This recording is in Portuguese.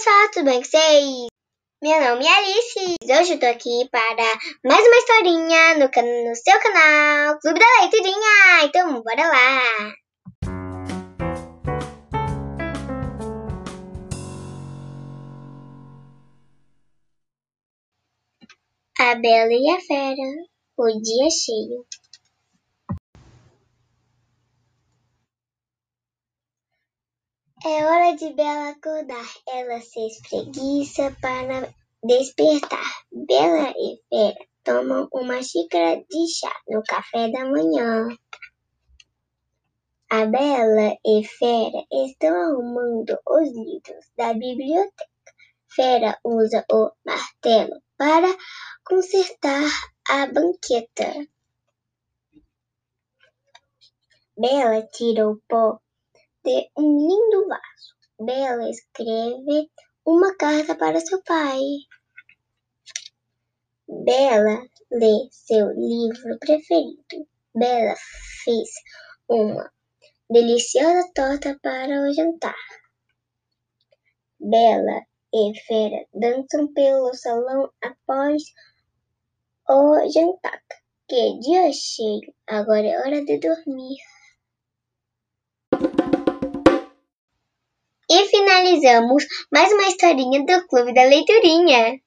pessoal, tudo bem com vocês? Meu nome é Alice. Hoje eu tô aqui para mais uma historinha no, can no seu canal Clube da Leiturinha. Então, bora lá! A Bela e a Fera, o dia cheio. É hora de Bela acordar. Ela se espreguiça para despertar. Bela e Fera tomam uma xícara de chá no café da manhã. A Bela e Fera estão arrumando os livros da biblioteca. Fera usa o martelo para consertar a banqueta. Bela tira o pó de um lindo vaso. Bela escreve uma carta para seu pai. Bela lê seu livro preferido. Bela fez uma deliciosa torta para o jantar. Bela e Fera dançam pelo salão após o jantar. Que dia cheio! Agora é hora de dormir. Finalizamos mais uma historinha do Clube da Leiturinha.